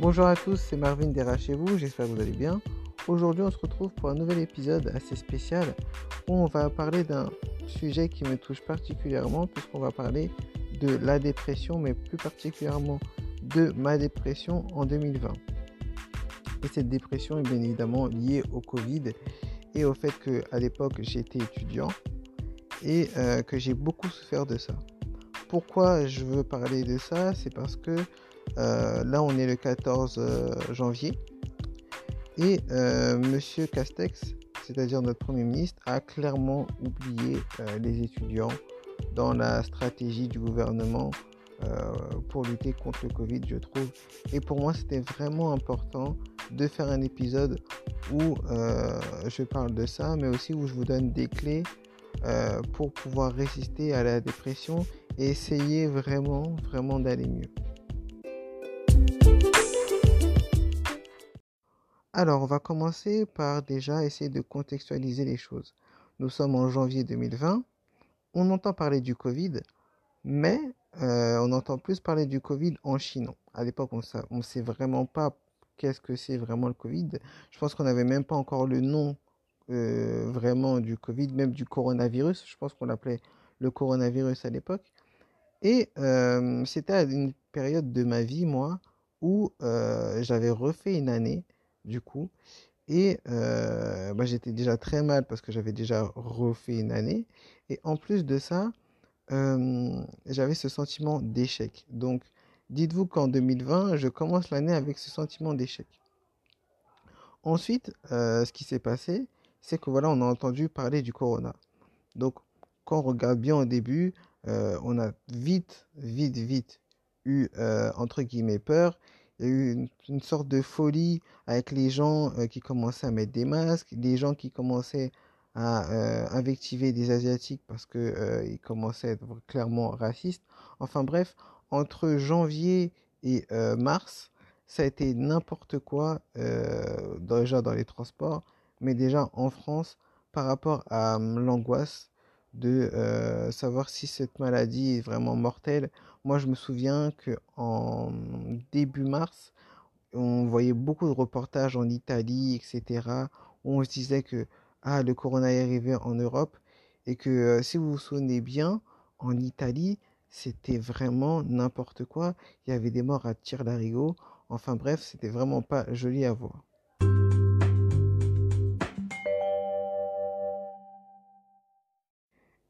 Bonjour à tous, c'est Marvin Dera chez vous, j'espère que vous allez bien. Aujourd'hui, on se retrouve pour un nouvel épisode assez spécial où on va parler d'un sujet qui me touche particulièrement puisqu'on va parler de la dépression, mais plus particulièrement de ma dépression en 2020. Et cette dépression est bien évidemment liée au Covid et au fait qu'à l'époque j'étais étudiant et euh, que j'ai beaucoup souffert de ça. Pourquoi je veux parler de ça? C'est parce que là, on est le 14 euh, janvier. Et euh, Monsieur Castex, c'est-à-dire notre Premier ministre, a clairement oublié les étudiants dans la stratégie du gouvernement pour lutter contre le Covid, je trouve. Et pour moi, c'était vraiment important de faire un épisode où je parle de ça, mais aussi où je vous donne des clés pour pouvoir résister à la dépression et essayer vraiment, vraiment d'aller mieux. Alors, on va commencer par déjà essayer de contextualiser les choses. Nous sommes en janvier 2020. On entend parler du Covid, mais euh, on entend plus parler du Covid en Chine. À l'époque, on ne sait vraiment pas qu'est-ce que c'est vraiment le Covid. Je pense qu'on n'avait même pas encore le nom euh, vraiment du Covid, même du coronavirus. Je pense qu'on l'appelait le coronavirus à l'époque. Et euh, c'était une période de ma vie, moi, où j'avais refait une année du coup. Et euh, bah, j'étais déjà très mal parce que j'avais déjà refait une année. Et en plus de ça, euh, j'avais ce sentiment d'échec. Donc, dites-vous qu'en 2020, je commence l'année avec ce sentiment d'échec. Ensuite, euh, ce qui s'est passé, c'est que voilà, on a entendu parler du corona. Donc, quand on regarde bien au début, on a vite, vite, vite eu, entre guillemets, peur il y a eu une, sorte de folie avec les gens euh, qui commençaient à mettre des masques, les gens qui commençaient à euh, invectiver des Asiatiques parce qu'ils euh, commençaient à être clairement racistes. Enfin bref, entre janvier et mars, ça a été n'importe quoi, déjà dans les transports, mais déjà en France, par rapport à l'angoisse de savoir si cette maladie est vraiment mortelle moi, je me souviens que en début mars, on voyait beaucoup de reportages en Italie, etc., où on se disait que ah, le corona est arrivé en Europe et que euh, si vous vous souvenez bien, en Italie, c'était vraiment n'importe quoi. Il y avait des morts à tir larigot. Enfin bref, c'était vraiment pas joli à voir.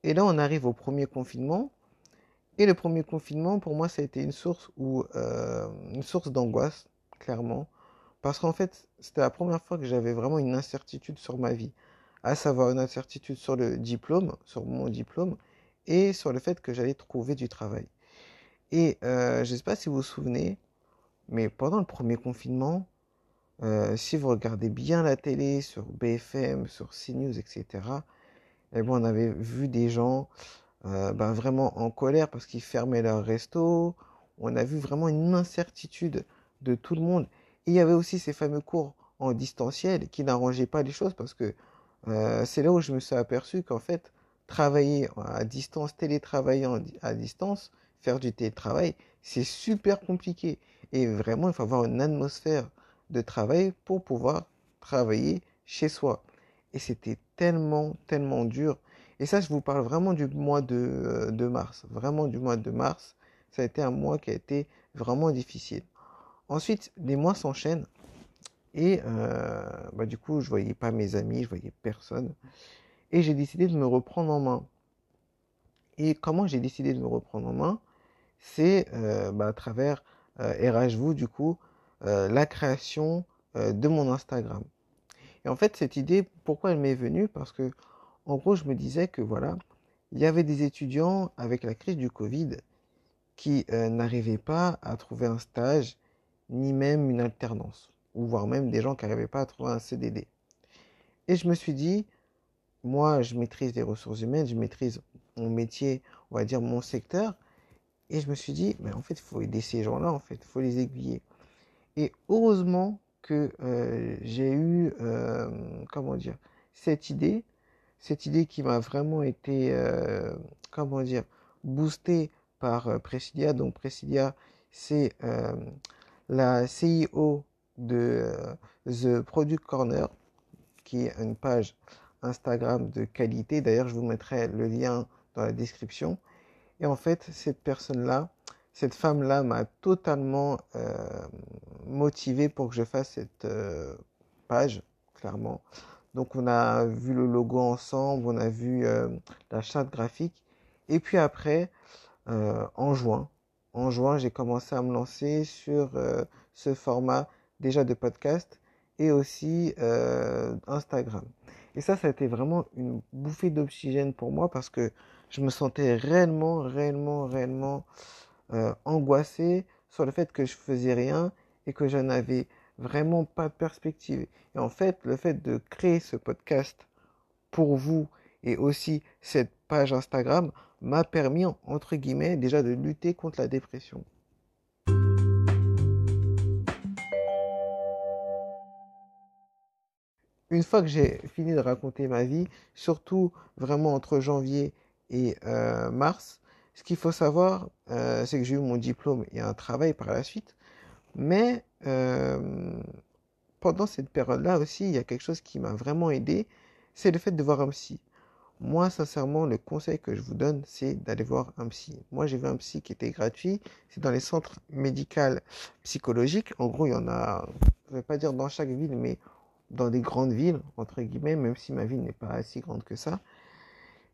Et là, on arrive au premier confinement. Et le premier confinement, pour moi, ça a été une source, euh, source d'angoisse, clairement. Parce qu'en fait, c'était la première fois que j'avais vraiment une incertitude sur ma vie. À savoir une incertitude sur le diplôme, sur mon diplôme, et sur le fait que j'allais trouver du travail. Et euh, je ne sais pas si vous vous souvenez, mais pendant le premier confinement, euh, si vous regardez bien la télé sur BFM, sur CNews, etc., eh bon, on avait vu des gens euh, ben, vraiment en colère parce qu'ils fermaient leur resto. On a vu vraiment une incertitude de tout le monde. Et il y avait aussi ces fameux cours en distanciel qui n'arrangeaient pas les choses parce que euh, c'est là où je me suis aperçu qu'en fait, travailler à distance, télétravailler à distance, faire du télétravail, c'est super compliqué. Et vraiment, il faut avoir une atmosphère de travail pour pouvoir travailler chez soi. Et c'était tellement, tellement dur. Et ça, je vous parle vraiment du mois de, euh, mars. Vraiment du mois de mars. Ça a été un mois qui a été vraiment difficile. Ensuite, les mois s'enchaînent. Et euh, bah, du coup, je voyais pas mes amis, je voyais personne. Et j'ai décidé de me reprendre en main. Et comment j'ai décidé de me reprendre en main? C'est euh, bah, à travers RH vous, du coup, la création de mon Instagram. Et en fait, cette idée, pourquoi elle m'est venue? Parce que en gros, je me disais que voilà, il y avait des étudiants avec la crise du Covid qui euh, n'arrivaient pas à trouver un stage ni même une alternance, ou voire même des gens qui n'arrivaient pas à trouver un CDD. Et je me suis dit, moi, je maîtrise les ressources humaines, je maîtrise mon métier, on va dire mon secteur, et je me suis dit, mais en fait, il faut aider ces gens-là, en fait, il faut les aiguiller. Et heureusement que euh, j'ai eu, euh, comment dire, cette idée cette idée qui m'a vraiment été, euh, comment dire, boostée par euh, Presidia. Donc Presidia, c'est la CIO de The Product Corner, qui est une page Instagram de qualité. D'ailleurs, je vous mettrai le lien dans la description. Et en fait, cette personne-là, cette femme-là m'a totalement motivé pour que je fasse cette clairement. Donc, on a vu le logo ensemble, on a vu euh, la charte graphique. Et puis après, en juin, en juin, j'ai commencé à me lancer sur ce format déjà de podcast et aussi Instagram. Et ça, ça a été vraiment une bouffée d'oxygène pour moi parce que je me sentais réellement, réellement, réellement euh, angoissé sur le fait que je faisais rien et que je n'avais vraiment pas de perspective. Et en fait, le fait de créer ce podcast pour vous et aussi cette page Instagram m'a permis, entre guillemets, déjà de lutter contre la dépression. une fois que j'ai fini de raconter ma vie, surtout vraiment entre janvier et euh, mars, ce qu'il faut savoir, euh, c'est que j'ai eu mon diplôme et un travail par la suite. Mais euh, pendant cette période-là aussi, il y a quelque chose qui m'a vraiment aidé, c'est le fait de voir un psy. Moi, sincèrement, le conseil que je vous donne, c'est d'aller voir un psy. Moi, j'ai vu un psy qui était gratuit. C'est dans les centres médicaux psychologiques. En gros, il y en a, je ne vais pas dire dans chaque ville, mais dans des grandes villes, entre guillemets, même si ma ville n'est pas si grande que ça,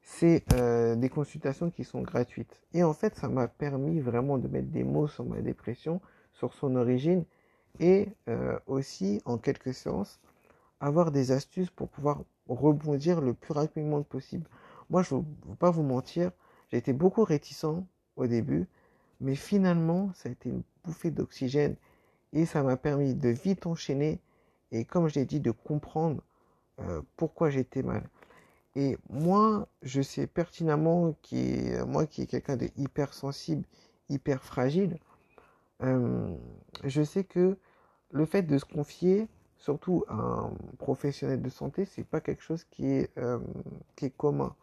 c'est euh, des consultations qui sont gratuites. Et en fait, ça m'a permis vraiment de mettre des mots sur ma dépression, sur son origine, et euh, aussi, en quelques séances, avoir des astuces pour pouvoir rebondir le plus rapidement possible. Moi, je ne veux pas vous mentir, j'ai été beaucoup réticent au début, mais finalement, ça a été une bouffée d'oxygène et ça m'a permis de vite enchaîner et comme je l'ai dit, de comprendre euh, pourquoi j'étais mal. Et moi, je sais pertinemment qui moi qui est quelqu'un de hyper sensible, hyper fragile, euh, je sais que le fait de se confier, surtout à un professionnel de santé, c'est pas quelque chose qui est, euh, qui est commun.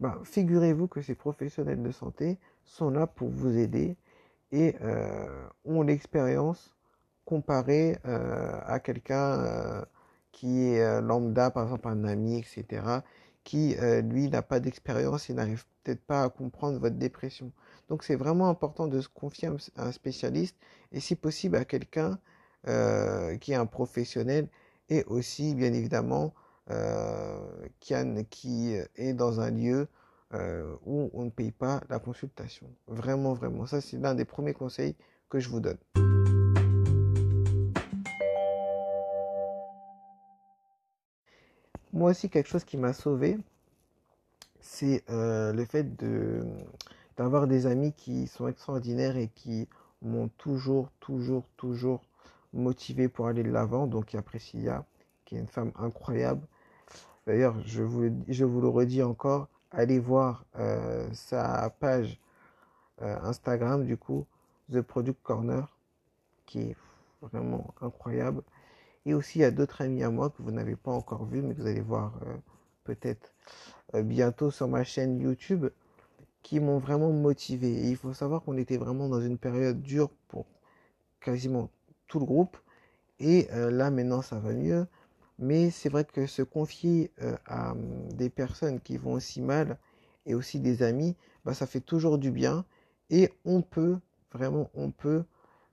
Ben, figurez-vous que ces professionnels de santé sont là pour vous aider et ont l'expérience comparé euh, à quelqu'un euh, qui est euh, lambda, par exemple un ami, etc., qui, lui, n'a pas d'expérience et n'arrive peut-être pas à comprendre votre dépression. Donc c'est vraiment important de se confier à un spécialiste et si possible à quelqu'un qui est un professionnel et aussi, bien évidemment, qui, qui, est dans un lieu où on ne paye pas la consultation. Vraiment, vraiment. Ça, c'est l'un des premiers conseils que je vous donne. Moi aussi, quelque chose qui m'a sauvé, c'est euh, le fait de d'avoir des amis qui sont extraordinaires et qui m'ont toujours, toujours, toujours motivé pour aller de l'avant. Donc il y a Priscilla, qui est une femme incroyable. D'ailleurs, je vous, le redis encore, allez voir euh, sa page euh, Instagram, du coup, The Product Corner, qui est vraiment incroyable. Et aussi, il y a d'autres amis à moi que vous n'avez pas encore vus, mais que vous allez voir euh, peut-être bientôt sur ma chaîne YouTube, qui m'ont vraiment motivé. Il faut savoir qu'on était vraiment dans une période dure pour quasiment tout le groupe. Et euh, là, maintenant, ça va mieux. Mais c'est vrai que se confier à hum, des personnes qui vont aussi mal et aussi des amis, bah, ça fait toujours du bien. Et on peut, vraiment, on peut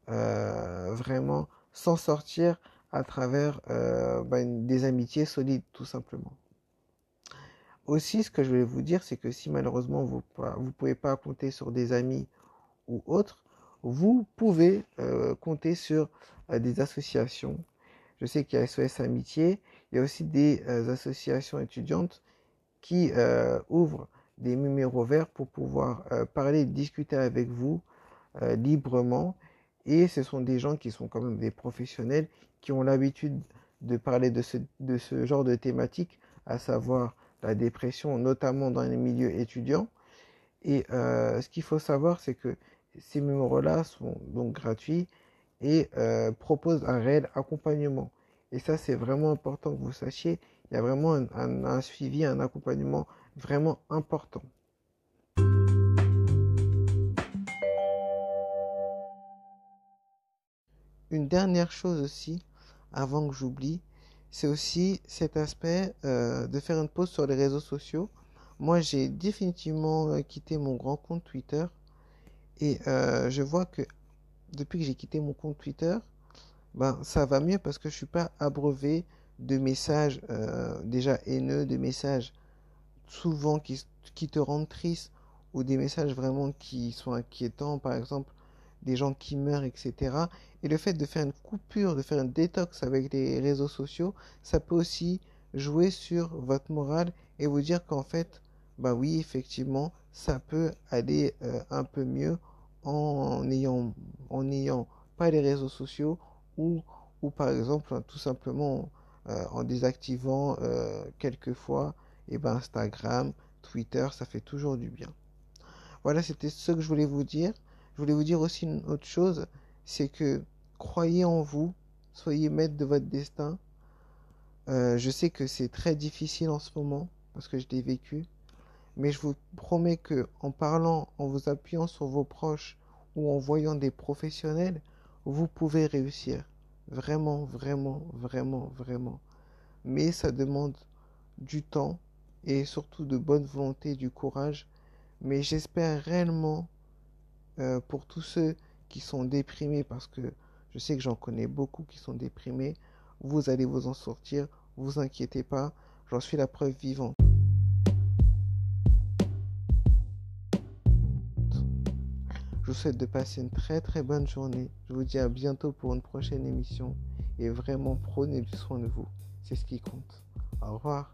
vraiment s'en sortir à travers euh, bah, des amitiés solides, tout simplement. Aussi, ce que je vais vous dire, c'est que si malheureusement vous ne pouvez pas compter sur des amis ou autres, vous pouvez euh, compter sur euh, des associations. Je sais qu'il y a SOS Amitié, il y a aussi des associations étudiantes qui ouvrent des numéros verts pour pouvoir parler, discuter avec vous librement. Et ce sont des gens qui sont quand même des professionnels qui ont l'habitude de parler de ce, de ce genre de thématique, à savoir la dépression, notamment dans les milieux étudiants. Et euh, ce qu'il faut savoir, c'est que ces numéros-là sont donc gratuits et euh, proposent un réel accompagnement. Et ça, c'est vraiment important que vous sachiez. Il y a vraiment un, un suivi, un accompagnement vraiment important. une dernière chose aussi, avant que j'oublie, c'est aussi cet aspect euh, de faire une pause sur les réseaux sociaux. Moi, j'ai définitivement euh, quitté mon grand compte Twitter et euh, je vois que depuis que j'ai quitté mon compte Twitter, ben, ça va mieux parce que je suis pas abreuvé de messages déjà haineux, de messages souvent qui, qui te rendent triste ou des messages vraiment qui sont inquiétants, par exemple des gens qui meurent, etc. Et le fait de faire une coupure, de faire un détox avec les réseaux sociaux, ça peut aussi jouer sur votre morale et vous dire qu'en fait, bah oui, effectivement, ça peut aller euh, un peu mieux en en ayant pas les réseaux sociaux ou, par exemple tout simplement euh, en désactivant euh, quelquefois eh ben Instagram, Twitter, ça fait toujours du bien. Voilà, c'était ce que je voulais vous dire. Je voulais vous dire aussi une autre chose, c'est que croyez en vous, soyez maître de votre destin. Euh, je sais que c'est très difficile en ce moment parce que je l'ai vécu, mais je vous promets que en parlant, en vous appuyant sur vos proches ou en voyant des professionnels, vous pouvez réussir. Vraiment, vraiment, vraiment, vraiment. Mais ça demande du temps et surtout de bonne volonté, du courage. Mais j'espère réellement euh, pour tous ceux qui sont déprimés, parce que je sais que j'en connais beaucoup qui sont déprimés, vous allez vous en sortir, vous inquiétez pas, j'en suis la preuve vivante. Je vous souhaite de passer une très très bonne journée. Je vous dis à bientôt pour une prochaine émission. Et vraiment prenez soin de vous. C'est ce qui compte. Au revoir.